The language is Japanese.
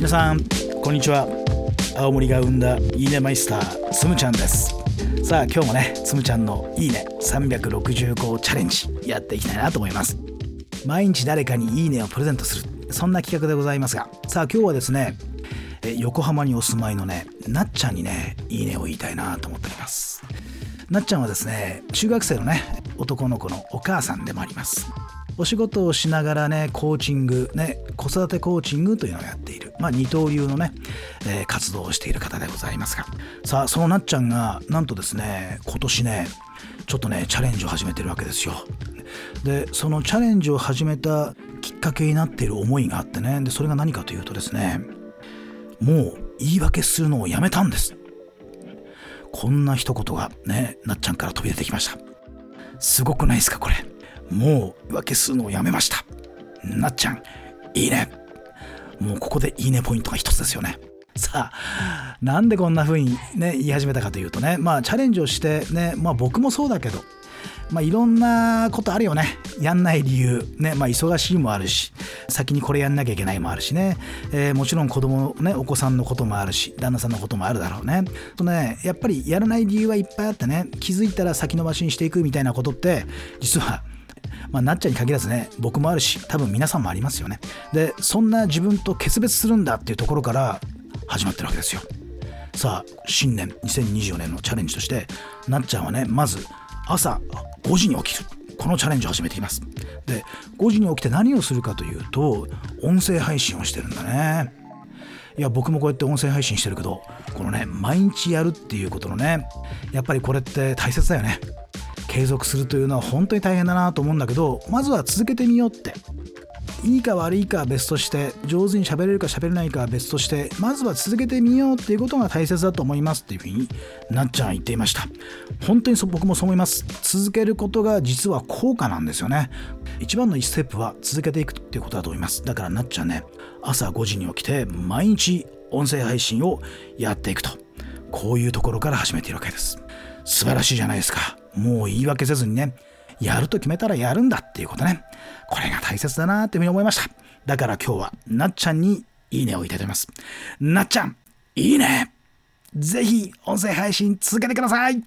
皆さんこんにちは。青森が生んだいいねマイスターつむちゃんです。さあ今日もねつむちゃんのいいね365チャレンジやっていきたいなと思います。毎日誰かにいいねをプレゼントするそんな企画でございますが。さあ今日はですね横浜にお住まいのねなっちゃんにねいいねを言いたいなと思っております。なっちゃんはですね中学生のね男の子のお母さんでもあります。お仕事をしながらねコーチングね子育てコーチングというのをやっている。まあ二刀流のね、えー、活動をしている方でございますが。さあそのなっちゃんがなんとですね今年ねちょっとねチャレンジを始めてるわけですよ。でそのチャレンジを始めたきっかけになっている思いがあってねでそれが何かというとですねもう言い訳するのをやめたんです。こんな一言がねなっちゃんから飛び出てきました。すごくないですかこれ。もう言い訳するのをやめましたなっちゃんいいねもうここでいいねポイントが一つですよねさあなんでこんな風にね言い始めたかというとねまあチャレンジをしてねまあ僕もそうだけどまあ、いろんなことあるよね。やんない理由。ね。まあ、忙しいもあるし、先にこれやんなきゃいけないもあるしね。えー、もちろん子供ね、お子さんのこともあるし、旦那さんのこともあるだろうね。とね、やっぱりやらない理由はいっぱいあってね、気づいたら先延ばしにしていくみたいなことって、実はまあ、なっちゃんに限らずね僕もあるし多分皆さんもありますよね。でそんな自分と決別するんだっていうところから始まってるわけですよ。さあ新年2024年のチャレンジとしてなっちゃんはねまず朝5時に起きる。このチャレンジを始めています。で5時に起きて何をするかというと音声配信をしてるんだね。いや僕もこうやって音声配信してるけどこのね毎日やるっていうことのねやっぱりこれって大切だよね。継続するというのは本当に大変だなと思うんだけどまずは続けてみようって。いいか悪いかは別として上手に喋れるか喋れないかは別としてまずは続けてみようっていうことが大切だと思いますっていうふうになっちゃんは言っていました。本当に僕もそう思います。続けることが実は効果なんですよね。一番の1ステップは続けていくっていうことだと思います。だからなっちゃんね朝5時に起きて毎日音声配信をやっていくと。こういうところから始めているわけです。素晴らしいじゃないですか。もう言い訳せずにねやると決めたらやるんだっていうことね。これが大切だなっていうふうに思いました。だから今日はなっちゃんにいいねをいただきます。なっちゃん、いいねぜひ音声配信続けてください